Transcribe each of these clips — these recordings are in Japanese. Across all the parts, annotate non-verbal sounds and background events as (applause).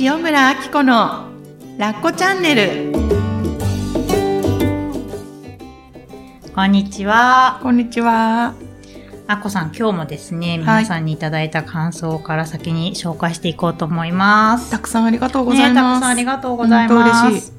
塩村あき子のラッコチャンネルこんにちは。こんにちはあこさん、今日もですね、皆さんにいただいた感想から先に紹介していこうと思います。たくさんありがとうございね、たます、くさんありがとうございます。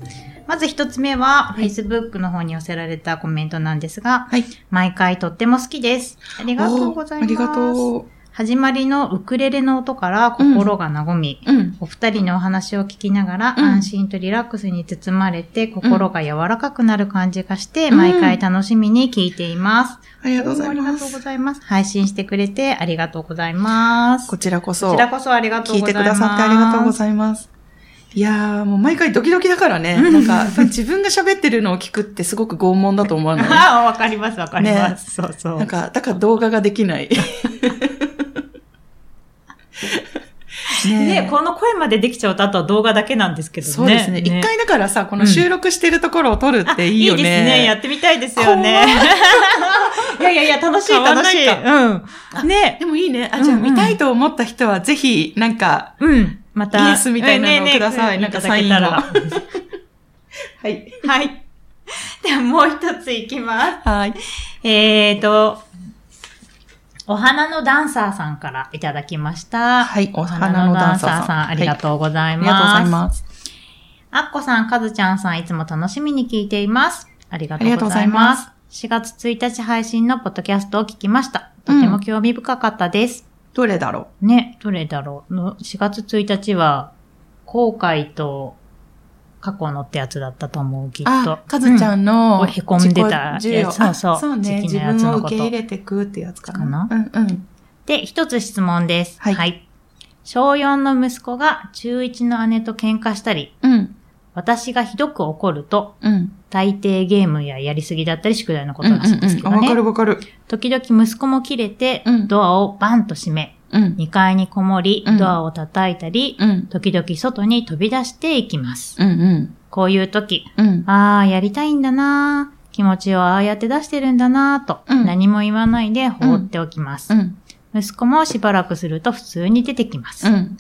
まず一つ目は、い Facebook の方に寄せられたコメントなんですが、はい毎回とっても好きです。ありがとうございます。ありがとう始まりのウクレレの音から心が和み、うんお二人のお話を聞きながら、うん安心とリラックスに包まれて、心が柔らかくなる感じがして、うん毎回楽しみに聞いています。ありがとうございありがとうますございます。配信してくれてありがとうございます。こちらこそこちらこそありがとう聞いございます。てくださってありがとうございますいやー、もう毎回ドキドキだからね。なんか、自分が喋ってるのを聞くってすごく拷問だと思わないああ、わかります、わかります。そうそう。なんか、だから動画ができない。(laughs) ねこの声までできちゃうと、あとは動画だけなんですけどね。そうですね。一、回だからさ、この収録してるところを撮るっていいよね。いいですね。やってみたいですよね。(laughs) いやいやいや、楽しい楽しい。うん。ね。でもいいね。あ、じゃあうんうん見たいと思った人はぜひ、なんか、うん。また。イエスみたいなのをねくださいねなんかサインを (laughs) はい。はい。ではもう一ついきます。はい。えーと、お花のダンサーさんからいただきました。はい。おお花のダンサーさん。ありがとうございます。ありがとうございます。あっこさん、かずちゃんさん、いつも楽しみに聞いています。ありがとうございま。ます4月1日配信のポッドキャストを聞きました。とても興味深かったです。どれだろね、どれだろう？の ?4 月1日は、後悔と過去のってやつだったと思う、きっうと。あ、かずちゃんんのこうへこんでたやつそうそうあそうね。時期自分を受け入れてくってやつかな。かなうんうん。で、一つ質問です。はい小4の息子が中1の姉と喧嘩したり、うん。私がひどく怒ると、うん。大抵ゲームややりすぎだったり宿題のこうんとらしいんですけどうんうんあわかね。るわかる。時々息子も切れてうん、ドアをバンと閉め、うん。2階にこもりうん、ドアを叩いたり、うん。時々外に飛び出していきます。うんうん。こういう時、うん。ああ、やりたいんだなー気持ちをああやって出してるんだなーと、うん何も言わないで放っておきます。うん。息子もしばらくすると普通に出てきます。うん。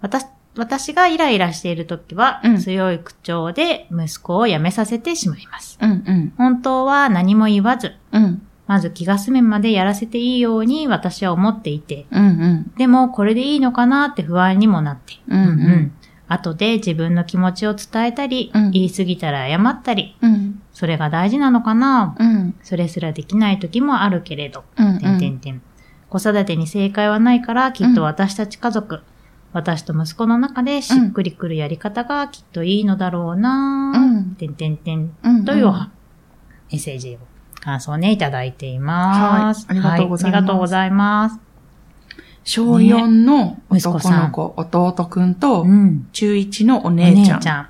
私私がイライラしている時は、うん強い口調で息子を辞めさせてしまいます。うん。うん。本当は何も言わず、うん。まず気が済むまでやらせていいように私は思っていて、うん。うん。でもこれでいいのかなって不安にもなって、うんうん後で自分の気持ちを伝えたり、うん言い過ぎたら謝ったり、うん。それが大事なのかな、うん。それすらできない時もあるけれど、うん。てんてん。子育てに正解はないから、きっと私たち家族、私と息子の中でしっくりくるやり方がきっといいのだろうな、うんてんてんてん。というメッセージを、感想をね、いただいています。はいありがとうございますはありがとうございます。小4の男の子、弟くんとう、ん。中1のおお姉ちゃん。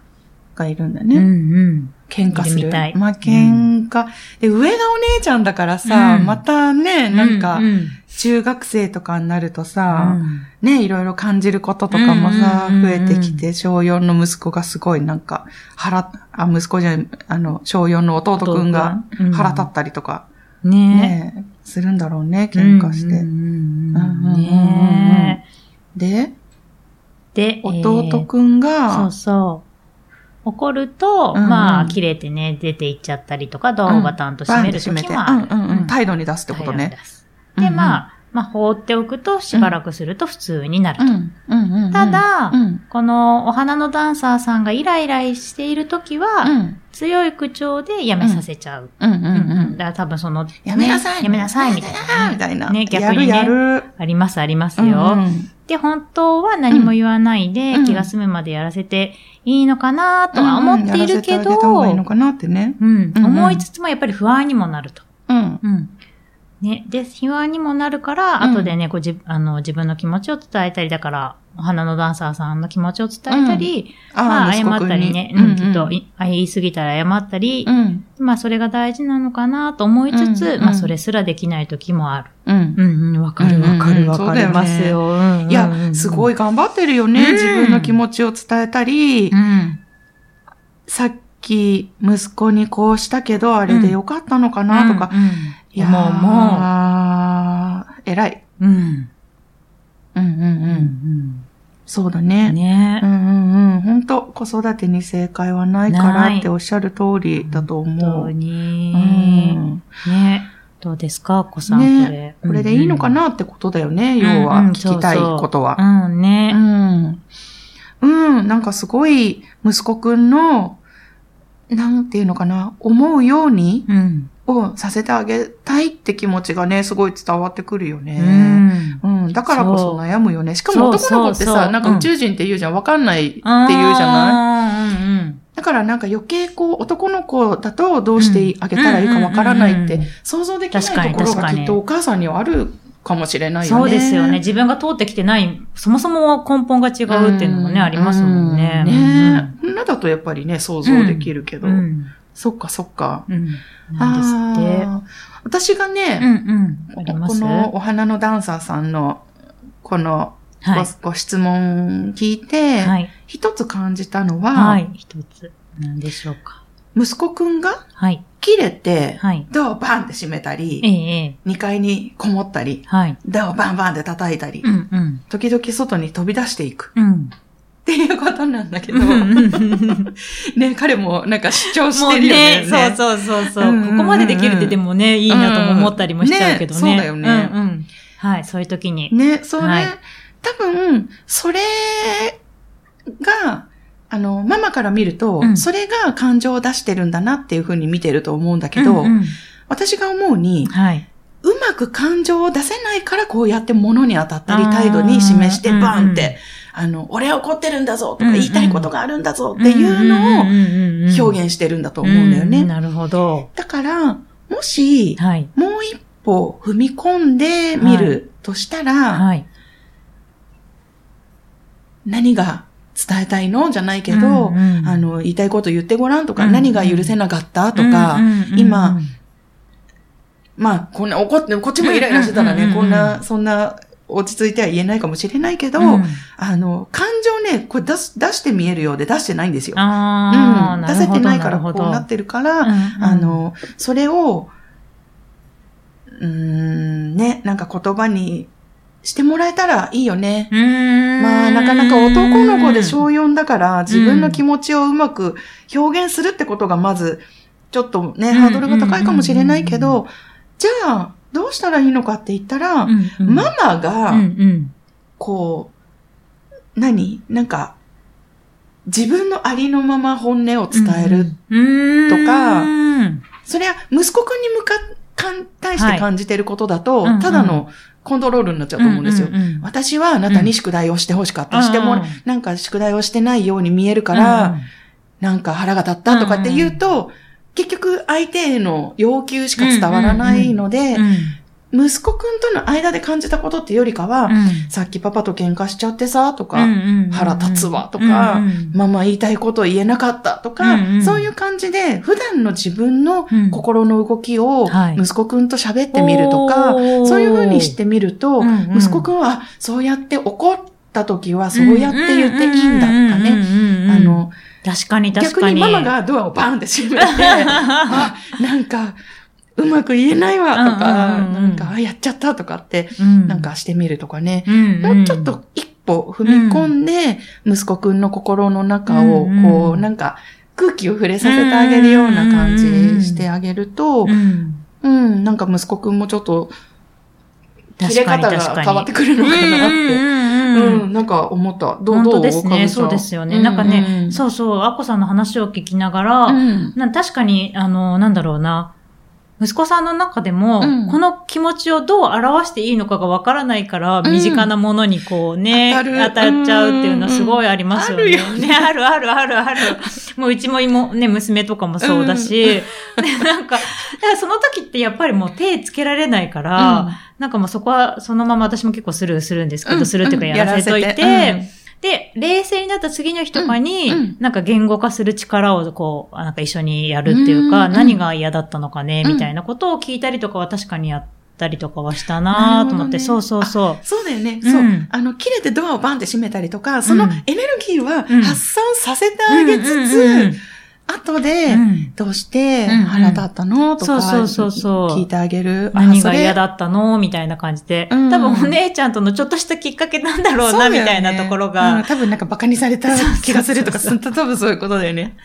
がいるんだうんね。うん。喧嘩する。たい。まあ、喧嘩。で、上がお姉ちゃんだからさ、うん。またね、なんかう、ん。中学生とかになるとうさ、ん。ね、いろいろ感じることとかもさ、うんうんうん。増えてきて、小4の息子がすごいなんか、腹、あ、息子じゃない、あの、小4の弟くんが腹立ったりとか、ね。ね、するんだろうね、喧嘩して。で、で、弟くんえーが、そうそう。怒ると、うんうんまあ、切れてね、出て行っちゃったりとか、ドアをバタンと閉める時もある。うんうんうん。うん態度に出すってことね。で、うんまあ、まあ、放っておくと、しばらくすると普通になると。ただうん。このお花のダンサーさんがイライラしている時は、うん。強い口調でやめさせちゃう。うんうんううんん。だから多分その、やめなさい。ねやめなさい、みたいな。みたいな。ね、逆にね。やるやる。あります、ありますうんよ。うんで、本当は何も言わないで、うん気が済むまでやらせていいのかなとは思っているけど、がいいのかなってね。うんうん思いつつもやっぱり不安にもなると。うん。うん。ね、で、不安にもなるから、うん後でね、こうじあの自分の気持ちを伝えたり、だから、お花のダンサーさんの気持ちを伝えたり、まあ、謝ったりね、うん、きっと、言い過ぎたら謝ったりう、ん。まあ、それが大事なのかなと思いつつ、うんまあ、それすらできない時もある。うん。うん、うん、わかるわかうんうんるわかりますよ。うんいや、すごい。い頑張ってるよね。うん自分の気持ちを伝えたりう、ん。さっき息子にこうしたけど、あれでよかったのかなとか。うん、いやもう、も偉い。うん、うん。うんうんう。ん。そうだね。ねうんうんうん。本当子育てに正解はないからっておっしゃる通りだと思本当う。に。うんねどうですか、お子さん、ねこれ。これでいいのかなってことだよね、要はうんうん聞きたいことは。うんうん、う。ん。うん、なんかすごい息子くんの、なんていうのかな、思うようにうん。をさせてあげたいって気持ちがね、すごい伝わってくるようね。ん。うん、だからこそ悩むよね。しかも男の子ってさ、なんか宇宙人って言うじゃん、わかんないって言うじゃない？うんうん。だからなんか余計こう、男の子だとどうしてあげたらいいかわからないって想像できないところがきっとお母さんにはあるかもしれないよね。そうですよね。。自分が通ってきてない、そもそも根本が違うっていうのもね、ありますもんね。うんねえ。女だとやっぱりね、想像できるけど。そっかそっか。うん。なんですって。私がうんね、うん。あります？このお花のダンサーさんの、このご,、はい。ご質問聞いて、はい。一つ感じたのは、はい。一つ。何でしょうか。息子くんがはい。切れて、はい。ドアをバンって閉めたり、ええ、ええ。2階にこもったり、はい。ドアをバンバンって叩いたり、うんうん。時々外に飛び出していくうん。っていうことなんだけど、ね、彼もなんか主張してるよね。ね、そうそうそうそう。うんうんうんここまでできるってでもね、いいなとも思ったりもしちゃうけどね。そうだよねうんうん。はい、そういう時に。ね、それ、はい多分、それが、あの、ママから見ると、うんそれが感情を出してるんだなっていうふうに見てると思うんだけど、うんうん私が思うに、はい。うまく感情を出せないからこうやって物に当たったり態度に示してバンって、あの、俺は怒ってるんだぞとか言いたいことがあるんだぞっていうのをを表現してるんだと思うんだよね。なるほど。だから、もし、はい。もう一歩踏み込んでみるとしたら、はい。何が伝えたいの？じゃないけど、うんうんあの、言いたいこと言ってごらんとか、うんうん何が許せなかったとか、うんうんうんうん今、まあ、こんな怒って、こっちもイライラしてたらね、こんな、そんな、落ち着いては言えないかもしれないけど、うん。あの、感情ね、これ出す、出して見えるようで出してないんですよ。うん、出せてないからこうなってるから、うんうん。あの、それを、うーん、ね、なんか言葉にしてもらえたらいいよね。まあ、なかなか男の子で小4だから、自分の気持ちをうまく表現するってことがまず、ちょっとね、うんハードルが高いかもしれないけうんど、じゃあ、どうしたらいいのかって言ったら、うんうん。ママうんが、うん。こう、何？なんか、自分のありのまま本音を伝える。うんとかうん。それは息子くんに向か、かん、対して感じてることだと、はいうんうん。ただのコントロールになっちゃうと思うんですよ。うんうんうん。私はあなたに宿題をしてほしかった。してもうんうん、なんか宿題をしてないように見えるから、なんか腹が立ったとかって言うと、結局相手への要求しか伝わらないのでう、ん息子くんとの間で感じたことってよりかは、うん。さっきパパと喧嘩しちゃってさ、とか、腹立つわとかうんうんママ言いたいこと言えなかったとか、うんうんそういう感じで、普段の自分のうん。心の動きをはい。息子くんと喋ってみるとか、おー。そういうふうにしてみると、うんうん。息子くんは、あそうやって怒った時はそうやって言っていいんだとかね。ねあ、の、確かに確かに。逆にママがドアをバンって閉めて、(laughs) あ、なんか、うまく言えないわとか、うんうんうんうんなんか、あやっちゃったとかって、うん、なんかしてみるとかね。うん、もうちょっと一歩踏み込んで、息子くんの心の中を、こう、なんか、空気を触れさせてあげるような感じしてあげるとう、ん、うん、なんか息子くんもちょっと、切れ方が変わってくるのかなって。うんなんか思った。どう、本どう当ですね。そうですよね。なんかね、うそうそう、アッコさんの話を聞きながら、うんな確かに、あの、なんだろうな、息子さんの中でも、うん。この気持ちをどう表していいのかがわからないから、ん。身近なものにこうね、当たる。当たっちゃうっていうのはすごいありますよね。うん。うんあるよね。(laughs) あるあるあるある。もううちも妹、ね、娘とかもそうだし、(laughs) でなんか、だからその時ってやっぱりもう手つけられないから、なんかもうそこはそのまま私も結構スルーするんですけど、うん。するっていうかうん。やらせといて、やらせてで、冷静になった次の日とかに、うんうん。なんか言語化する力をこう、なんか一緒にやるっていうか、うん何が嫌だったのかね、うん。みたいなことを聞いたりとかは確かにやったりとかはしたなと思って、なるほどね。そうそうそそうだよね。うん。そう。あの、切れてドアをバンって閉めたりとか、そのうん。エネルギーはうん。発散させてう。あげつつ、後で、うん。どうして腹立ったの？とか、そうそうそうそう。聞いてあげる？何が嫌だだったの？みたいな感じで。うん。多分お姉ちゃんとのちょっとしたきっかけなんだろうな、みたいなところが、多分なんかバカにされた気がするとか、そう多分そういうことだよね。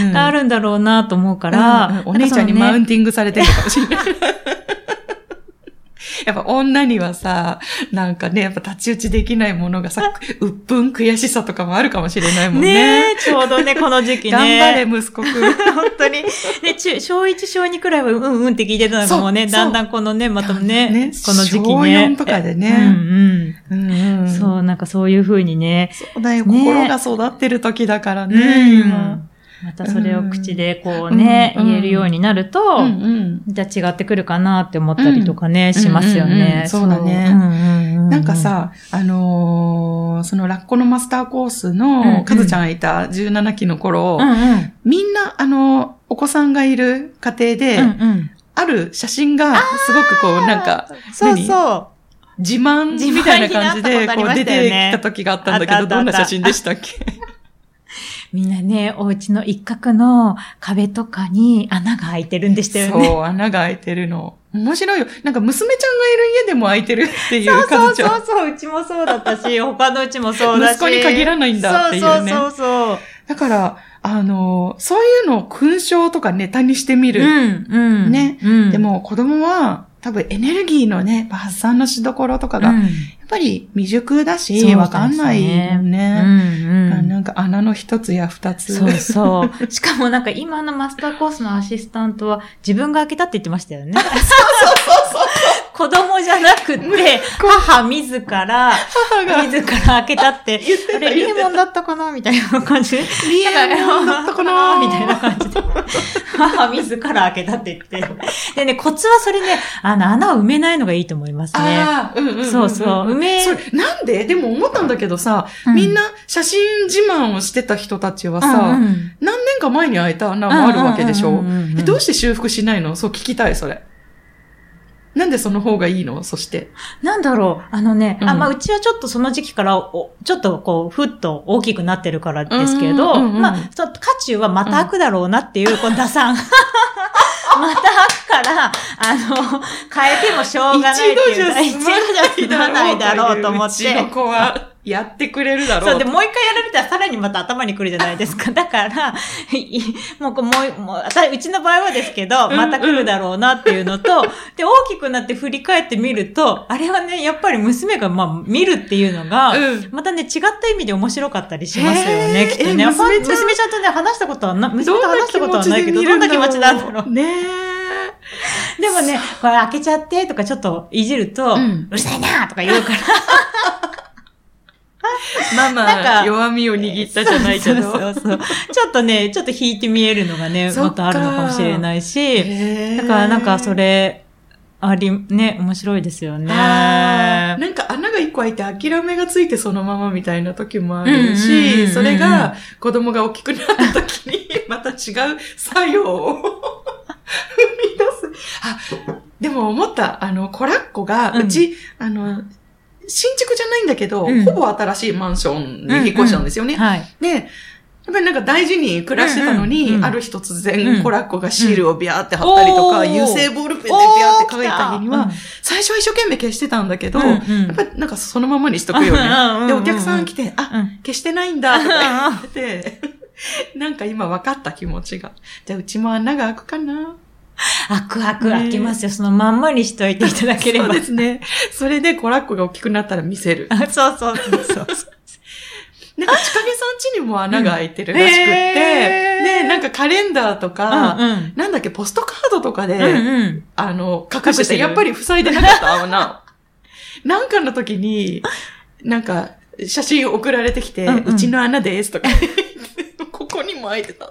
うんうんがあるんだろうなと思うから、うんうん。お姉ちゃんにマウンンティングされてるかもしれない。(laughs) やっぱ女にはさ、なんかね、やっぱ太刀打ちできないものがさ、うっぷん悔しさとかもあるかもしれないもんね。ねえ、ちょうどね、(laughs) この時期ね。頑張れ、息子くん。(laughs) 本当に。で、中、小1、小2くらいはうんうんって聞いてたのがもうね、だんだんこのね、またね、ねこの時期小ね。4とかでねうんうんう。うんん。そう、なんかそういう風にね。そうだよ、ね心が育ってる時だからね、うん今。またそれを口でこうね、うん言えるようになると。じゃあ違ってくるかなって思ったりとかね、しますよね。うんそう。だね。なんか、さ、あのーそのラッコのマスターコースの、んかずちゃんがいた17期の頃。みんな、あの、お子さんがいる家庭で。ある写真が、すごくこう、なんか、そうそう。自慢みたいな感じで、こう出てきた時があったんだけど、どんな写真でしたっけ？みんなね、お家の一角の壁とかに穴が開いてるんでしたよね。そう、穴が開いてるの。面白いよ。なんか娘ちゃんがいる家でも開いてるっていそうう、かそうずちゃん。そうそう、うちもそうだったし、(laughs) 他のうちもそうだし。息子に限らないんだっていうねそうそうそうそう。だから、あの、そういうのを勲章とかネタにしてみる。うん、うん。ねうん。でも子供は多分エネルギーのね、発散のしどころとかが、やうん、っぱり未熟だし、わかんないようん、ね。うん。なんか穴の一つや二つ。そうそう。(laughs) しかもなんか今のマスターコースのアシスタントは自分が開けたって言ってましたよね。(laughs) そうそうそう子供じゃなくて、母自ら、母が、自ら開けたって、言ってたあれ、リーモンだったかなみたいな感じで。リエモンだったかな？みたいな感じで。母自ら開けたって言って。でね、コツはそれね、あの、穴を埋めないのがいいと思いますね。ああ、うんうんんんそうそう梅それなんで？でも思ったんだけどさ、うんみんな写真自慢をしてた人たちはさ、うんうん何年か前に開いた穴もあるわけでしょ？うんうんうんうんえどうして修復しないの？そう聞きたい、それ。なんでその方がいいの？そして。なんだろう、あのね、うんあ、まあ、うちはちょっとその時期からお、ちょっとこう、ふっと大きくなってるからですけど、うんうんうんまあ、そ渦中はまた開くだろうなっていう、(laughs) この打算。(laughs) また開くから、あの、変えてもしょうがないっていう。一度じゃ済まないだろう一度じゃ済まないだろうと思って。うちの子はやってくれるだろうそう、で、もう一回やられたらさらにまた頭に来るじゃないですか。(laughs) だから、いもうもう、もう、あたうちの場合はですけど、うんまた来るだろうなっていうのと、で、大きくなって振り返ってみると、あれはね、やっぱり娘が、まあ、見るっていうのが、うんまたね、違った意味で面白かったりしますよへね、ーきっとね。娘ちゃん娘ちゃんとね、話したことはな、娘と話したことはないけど、どんな気持ちなんだろう。ねえ。でもね、これ開けちゃってとかちょっといじると、ううんるさいなとか言うから。ママ、弱みを握ったじゃないけど。そうそうそう。ちょっとね、ちょっと引いて見えるのがね、またあるのかもしれないし、だからなんかそれ、あり、ね、面白いですよね。なんか穴が一個開いて諦めがついてそのままみたいな時もあるし、それが子供が大きくなった時に (laughs) また違う作用を生み出す。あ、でも思った、あの、コラッコが、うち、あの、新築じゃないんだけど、うん。ほぼ新しいマンションに引っ越したんですよね。はい。で、やっぱりなんか大事に暮らしてたのに、うんうんうんある日突うん然コラッコがシールをビャーって貼ったりとか、油性ボールペンでビャーって書いた日には、うん最初は一生懸命消してたんだけど、うんうん。やっぱりなんかそのままにしとくようんうんうんうんね。で、お客さん来て、あ、うん。消してないんだ、とか言ってて、(laughs) なんか今分かった気持ちが。じゃあうちも穴が開くかな開く開くね開きますよ。そのまんまにしといていただければ。そうですね。それでコラッコが大きくなったら見せる。あ (laughs) そうそうそうそう。なんか、ちかげさん家にも穴が開いてるらしくって、うんへーで、なんかカレンダーとか、うんうん。なんだっけ、ポストカードとかで、うんうん。あの、隠してやっぱり塞いでなかった、穴。なんかの時に、なんか、写真送られてきて、うんうんうちの穴ですとかここにも開いてた。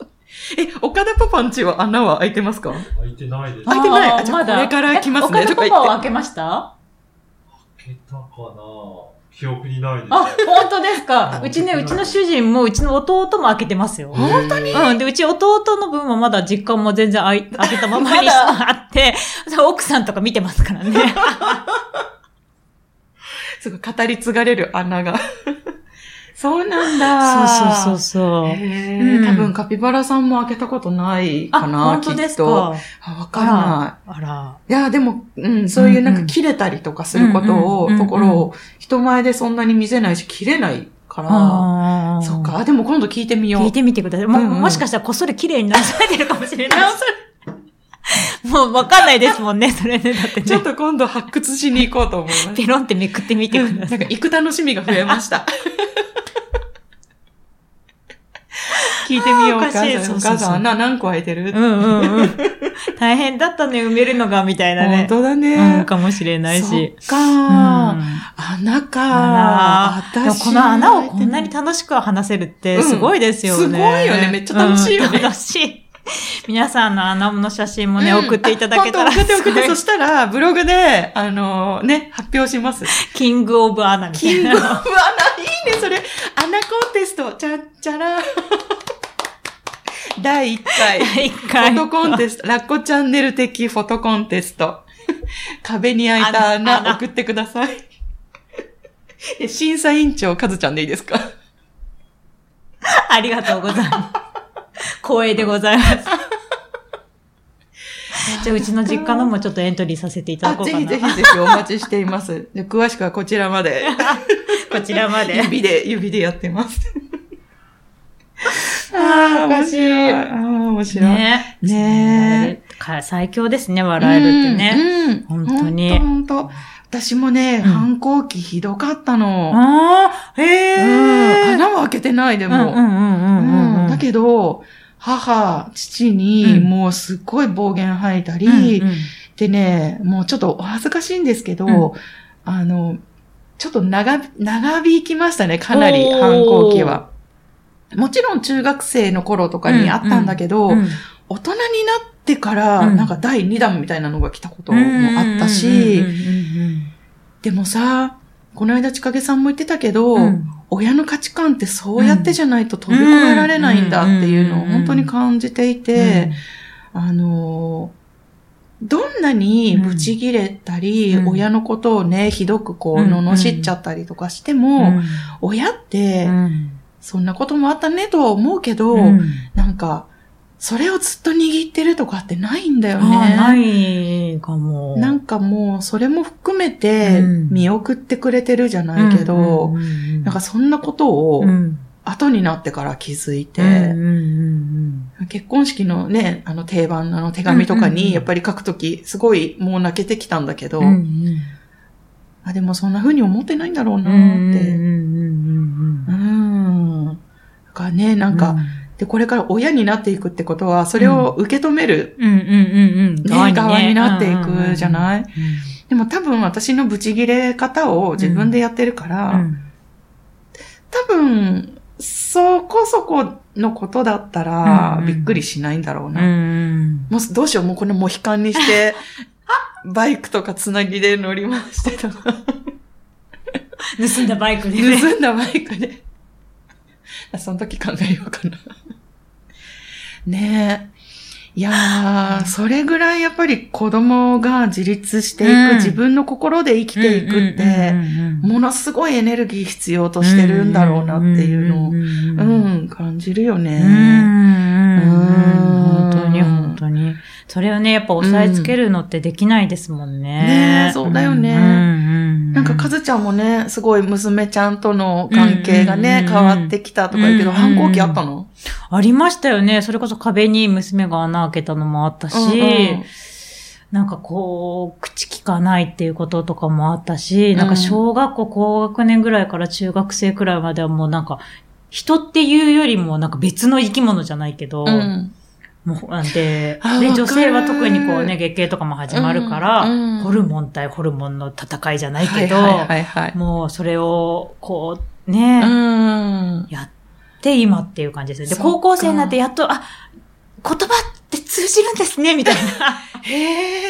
え、岡田パパんちは穴は開いてますか？開いてないです。開いてないあじゃあこれから来ますねか言って岡田パパは開けました？開けたかな記憶にないです。あ、本当ですか。あうちね、うちの主人も、うちの弟も開けてますよ。本当に？うん。で、うち弟の分はまだ実家も全然開い開けたままにあって、奥さんとか見てますからね。(laughs) すごい語り継がれる穴が。そうなんだ。そうそうそうそう。ん多分カピバラさんも開けたことないあ、かな、本当ですきっと。か。あ、わかんなあら。い。いや、でも、うん、そういうなんか切れたりとかすることを、ところを、人前でそんなに見せないし、切れないから、そっ。か。あでも今度聞いてみよう。聞いてみてください。も,、もしかしたらこっそり綺麗に直されてるかもしれない。(laughs) もうわかんないですもんね、(laughs) それね。だってね。ちょっと今度発掘しに行こうと思います。ペロンってめくってみてください。なんか行く楽しみが増えました。(laughs) 聞いてみよう、お母あーおかしいそうそうそう母さん、穴何個開いてる？うんうんうん。(laughs) 大変だったね、埋めるのが、みたいな本ね。当だね。うん、かもしれないし。そっか、うん穴か。私この穴をこんなに楽しく話せるってすごいですよね。うんすごいよねめっちゃ楽しいよねうん楽しい。皆さんの穴の写真もね、うん送っていただけたら。送って送って。そしたら、ブログで、あのね、発表します。キングオブ穴みたいな。キングオブ穴、いいね、それ。穴コンテスト、ちゃっちゃら。第1回。一回。フォトコンテスト、ラッコチャンネル的フォトコンテスト。(laughs) 壁に開いた穴穴送ってください。え審査委員長、カズちゃんでいいですか？ありがとうございます。光栄でございます。(laughs) じゃあ、うちの実家のもちょっとエントリーさせていただあこうかな。ぜひぜひぜひお待ちしています。で詳しくはこちらまで。(laughs) こちらまで。指で、指でやってます。ああ、面白い。ああ、面白い。ね。ねか最強ですね、笑え。るってね。うん。うん本当に本当本当私もね、ん反抗期ひどかったの。ああ、へえ。うん。穴は開けてない、でも。だけど、母、父に、うんもうすっごい暴言吐いたり、うんうんでね、もうちょっとお恥ずかしいんですけど、うんあの、ちょっと長、長引きましたね、かなり反抗期は。もちろん中学生の頃とかにあったんだけど、うん大人になってから、うん。なんか第2弾みたいなのが来たこともあったし、うんうんでもさ、この間千景さんも言ってたけど、うん。うん親の価値観ってそうやってじゃないと飛び越えられないんだっていうのをうん本当に感じていて、あのー、どんなにブチギレたり、うん。親のことをね、ひどくこう、うん罵っちゃったりとかしてうも、ん。親って、うんそんなこともあったねとは思うけど、うん。なんか、それをずっと握ってるとかってないんだよあーなね。いかも。なんかもう、それも含めてうん。見送ってくれてるじゃないけど、なんかそんなことをうん。後になってから気づいて、結婚式のね、あの定番の手紙とかにやっぱり書くとき、すごいもう泣けてきたんだけど、うんうん。あ、でもそんな風に思ってないんだろうなって。からね、なんか、で、これから親になっていくってことは、それを受け止める、うんうんうんうん。ね、側になっていくじゃい。ない、でも多分私のブチギレ方を自分でやってるから、多分、そこそこのことだったらうん、びっくりしないんだろううな。ん。もうどうしよう、もうこのモヒカンにして、(laughs) バイクとかつなぎで乗り回してとか、(laughs) 盗んだバイクでね。盗んだバイクで。(laughs) その時考えようかな。ねえ。いやー、それぐらいやっぱり子供が自立していく、うん自分の心で生きていくって、ものすごいエネルギー必要としてるんだろうなっていうのを、んうん、感じるよね。うんうん本当に本当に。それをね、やっぱ押さえつけるのってできないですもんね。ねえそうだよねうんなんか、かずちゃんもね、すごい娘ちゃんとの関係がね、うん変わってきたとか言うけど、うん反抗期あったの？ありましたよね。それこそ壁に娘が穴開けたのもあったし、うんうん。なんかこう、口聞かないっていうこととかもあったし、なんか小学校高学年ぐらいから中学生くらいまではもうなんか、人っていうよりもなんか別の生き物じゃないけど、うん。もう、で、で、女性は特にこうね、月経とかも始まるから、うんうんホルモン対ホルモンの戦いじゃないけど、はいはいはいはい。もうそれを、こう、ね、うん。やって今っていう感じですね。で、高校生になってやっと、あ、言葉って通じるんですね、みたいな。へ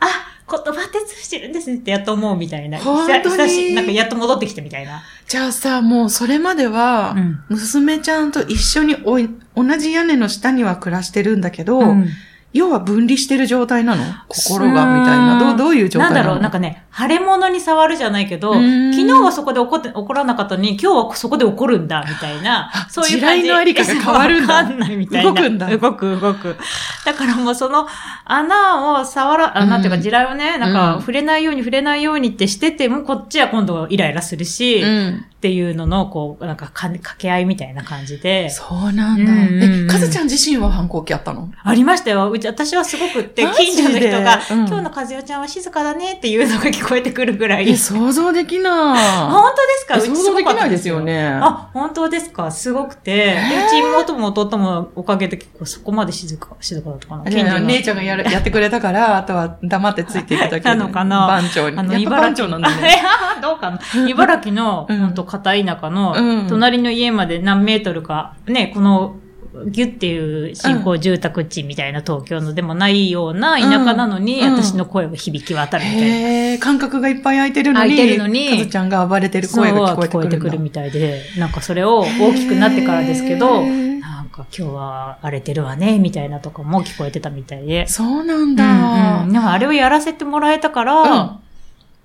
あ、言葉って通じるんですねってやっと思うみたいな。本当になんかやっと戻ってきてみたいな。じゃあさ、もうそれまでは、うん娘ちゃんと一緒におい同じ屋根の下には暮らしてるんだけど、うん要は分離してる状態なの？心が、みたいな。どう、どういう状態なの？なんだろう、なんかね、腫れ物に触るじゃないけど、昨日はそこで怒って、怒らなかったのに、今日はそこで怒るんだ、みたいなあ、そういう感じ。地雷のありかが変わるんだわかんないみたいな。動くんだ動く、動く。だからもうその穴を触ら、うん穴っていうか地雷をね、なんかうん触れないように触れないようにってしてても、こっちは今度イライラするし、うん。っていうのの、こう、なんかか掛け合いみたいな感じで。そうなんだ。うんうんうんえ、かずちゃん自身は反抗期あったの？ありましたよ。うち、私はすごくって、近所の人が、うん今日の和代ちゃんは静かだねっていうのが聞こえてくるぐらい。え、想像できない。本当ですか？うち想像できないですよね。あ、本当ですか？すごくて。でうち妹も弟もおかげで結構そこまで静か、静かだったかな？あじゃあ姉ちゃんがやる (laughs) やってくれたから、あとは黙ってついていくだけで。(laughs) なのかな？番長に。あの、茨城なんだね。(laughs) どうかな？茨城の、うんほんと片田舎の、うん隣の家まで何メートルか、ね、この、ギュっていう新興住宅地みたいな東京のでもないような田舎なのに、うん私の声が響き渡るみたいな。感覚がいっぱい空いてるのに、空いてるのにかずちゃんが暴れてる声が聞こえてくるみたいで、なんかそれを大きくなってからですけど、なんか今日は荒れてるわね、みたいなとかも聞こえてたみたいで。そうなんうんだ。うん。でもあれをやらせてもらえたから、うん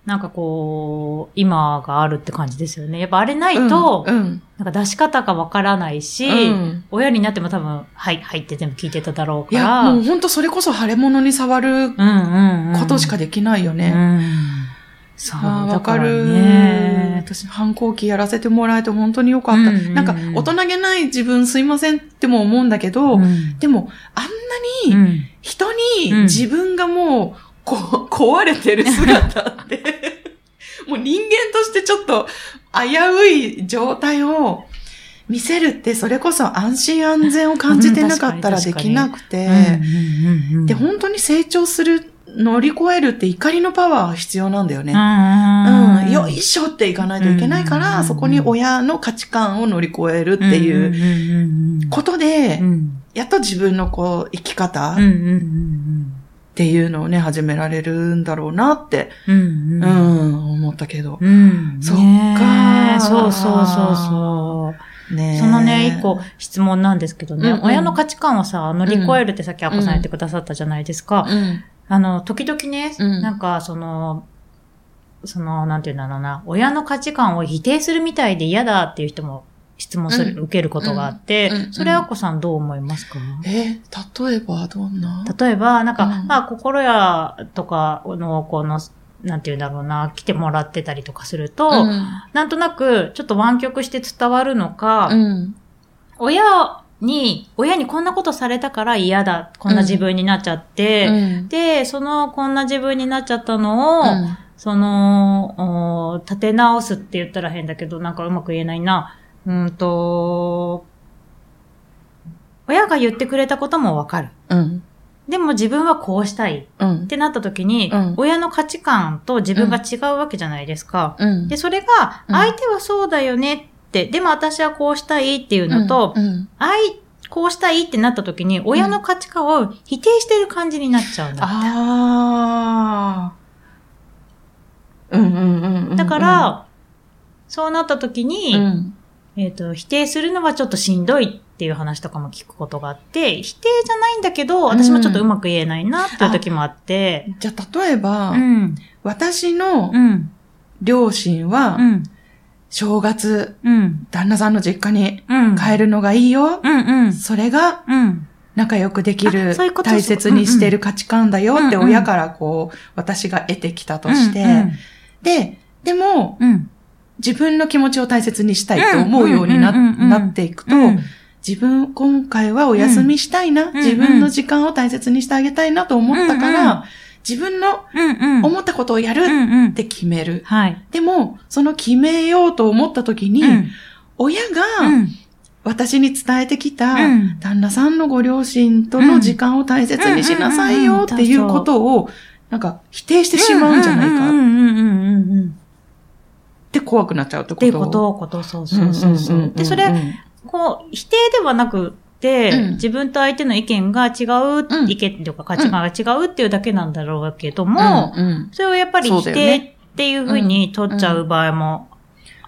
なんかこう、今があるって感じですよね。やっぱあれないと、うんうんなんか出し方がわからないし、うん親になっても多分、はい、入って全部聞いてただろういや、から、もう本当それこそ腫れ物に触る。ことしかできないようね。ん。そう、わからる。ね。私、反抗期やらせてもらえて本当によかった。うんうんうんなんか、大人げない自分すいませんっても思うんだけど、うんでも、あんなにうん人にうん自分がもう、こ壊れてる姿って、(laughs) もう人間としてちょっと危うい状態を見せるって、それこそ安心安全を感じてなかったらうんできなくて、で、本当に成長する、乗り越えるって怒りのパワーが必要なんだよね。うんうん、よいしょっていかないといけないから、うんそこに親の価値観を乗り越えるっていううことで、ん。やっと自分のこう、生き方っていうのをね、始められるんだろうなって、うんううんん、思ったけど。うん。そっかそうそうそうそう。ねえそのね、一個質問なんですけどね、うんうん。親の価値観をさ、乗り越えるってさっきアッコさん言ってくださったじゃないですか。うん。あの、時々ね、うん。なんかその、その、なんていうんだろうな、親の価値観を否定するみたいで嫌だっていう人も質問する、うん。受けることがあって、うん。うん。それアッコさんどう思いますか？え、例えばどんな？例えば、なんか、うん。まあ、心やとかの、この、なんていうんだろうな、来てもらってたりとかすると、うん。なんとなく、ちょっと湾曲して伝わるのか、うん。親に、親にこんなことされたから嫌だ、こんな自分になっちゃって、うん。で、その、こんな自分になっちゃったのを、うん。その、お立て直すって言ったら変だけど、なんかうまく言えないな。うんと、親が言ってくれたこともわかる。うん。でも自分はこうしたいうんっ。てなった時に、うん親の価値観と自分が違うわけじゃないですか。うん。で、それが、うん相手はそうだよねって、でも私はこうしたいっていうのと、うん、あい、こうしたいってなった時に、親の価値観を否定してる感じになっちゃうんだ。ああ。うんうんうんうん。だから、そうなった時うに、ん、えっ、と、否定するのはちょっとしんどいっていう話とかも聞くことがあって、否定じゃないんだけど、私もちょっとうまく言えないなっていう時もあって、じゃあ、例えば、うん、私のうん、両親は、うん、正月、うん、旦那さんの実家にうん。帰るのがいいよ。うん、うん、それがうん。仲良くできるういう、大切にしてる価値観だよってうんうん。親からこう、私が得てきたとして、で、でも、うん、うん。自分の気持ちを大切にしたいと思うようになっていくと、うん自分、今回はお休みしたいな、ん自分の時間を大切にしてあげたいなと思ったから、自分の。思ったことをやるっ。て決める。はい。でも、その決めようと思った時に、うん親うがん。私に伝えてきた、うん旦那さんのご両親との時間を大切にしなさいよっていうことを、なんか否定してしまうんじゃないかっ。て怖くなっちゃうってこと？っていうこと、こと、そうそうそうで、それ、こう、否定ではなくて、うん自分と相手の意見が違う、うん意見というか価値観が違うっていうだけなんだろうけども、うんうんそれをやっぱり否定っていうふうに取っちゃう場合も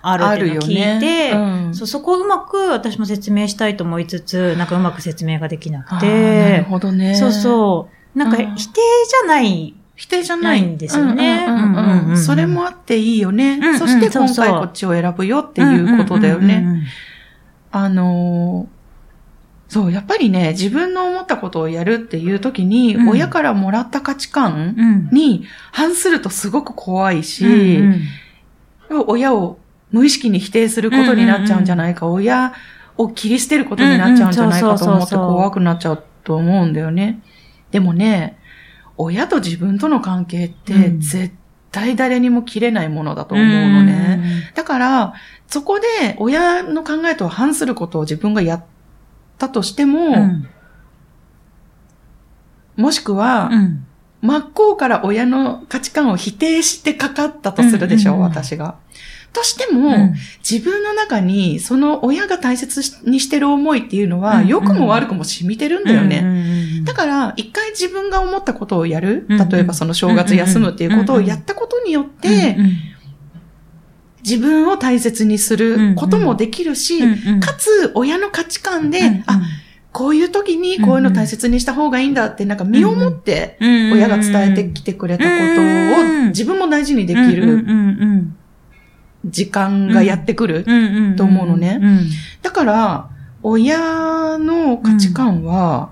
あるっていうのを聞いて、うんそうそこをうまく私も説明したいと思いつつ、なんかうまく説明ができなくあーなるて、ほどね。そうそう。なんかうん否定じゃない。否定じゃないんですよね。うんうんうんうんうん。うんそれもあっていいよね。んうん。そして今回こっちを選ぶよっていうことだよね。うんうんうんあのーそう、やっぱりね、自分の思ったことをやるっていう時に、うん。親からもらった価値観うん。に反するとすごく怖いし、うん親を無意識に否定することになっちゃうんじゃないか、親を切り捨てることになっちゃうんじゃないかと思って怖くなっちゃうと思うんだよね。でもね、親と自分との関係ってうん絶対誰にも切れないものだと思うのね。。だから、そこで親の考えと反することを自分がやったとしても、うんもしくは、うん真っ向から親の価値観を否定してかかったとするでしょ、うんうんうん私が。としても、うん。自分の中にその親が大切にしてる思いっていうのは、うん。うん良くも悪くも染みてるんだよね。だから、一回自分が思ったことをやる、例えばその正月休むっていうことをやったことによって、自分を大切にすることもできるし、かつ、親の価値観で、あ、こういう時にこういうの大切にした方がいいんだって、なんか身をもって親が伝えてきてくれたことうんを自分も大事にできうんる時間がやってくる。と思うのね。うんだから、親の価値観は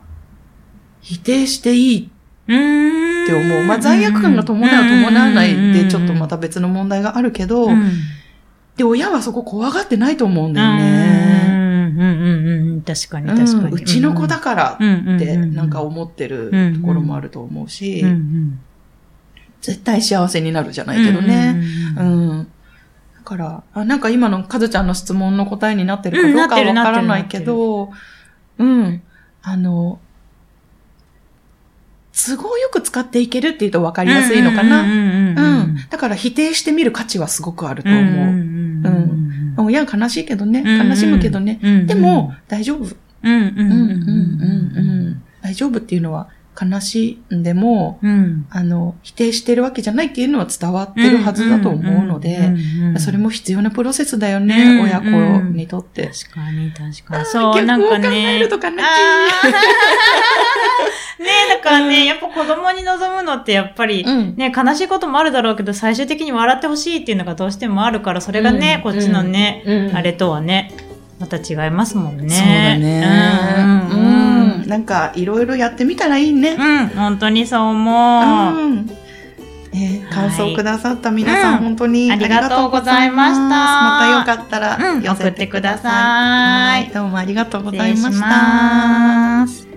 否定していいうんって思う。まあ罪悪感が伴う伴わないでちょっとまた別の問題があるけど、うん。で、親はそこ怖がってないと思うんだようん。ね。うん。うん。うん。確かに確かに。うん。うちの子だかららってなんか思ってるところもあると思うし、絶対幸せになるじゃないけどね。ううん。ん。だから、あなんか今のかずちゃんの質問の答えになってるかどうかはわからないけど、うん。あの、都合よく使っていけるって言うと分かりやすいのかな。うんうんううんん。だから否定してみる価値はすごくあるとうんうん思う。うんうん親は悲しいけどね。うん悲しむけどね。うんでも、大丈夫。うんうんうん、うん、うん、うん。大丈夫っていうのは悲しいんでも、うん。あの、否定してるわけじゃないっていうのは伝わってるはずだと思うので、それも必要なプロセスだよね、うん親子にとって。確かに、確かに。そう、(laughs) なんかね。考えるとかねねだからね、やっぱ子供に望むのってやっぱり、うん。ね、悲しいこともあるだろうけど、最終的に笑ってほしいっていうのがどうしてもあるから、それがね、うんこっちのね、うんあれとはね、また違いますもんね。そうだね。うんうんうん。なんか、いろいろやってみたらいいね。うん、本当にそう思う。うん。え感想くださった皆さん、うん本当にありがとうございましたまたよかったらうん寄せてください。送ってくださいはいどうもありがとうございました。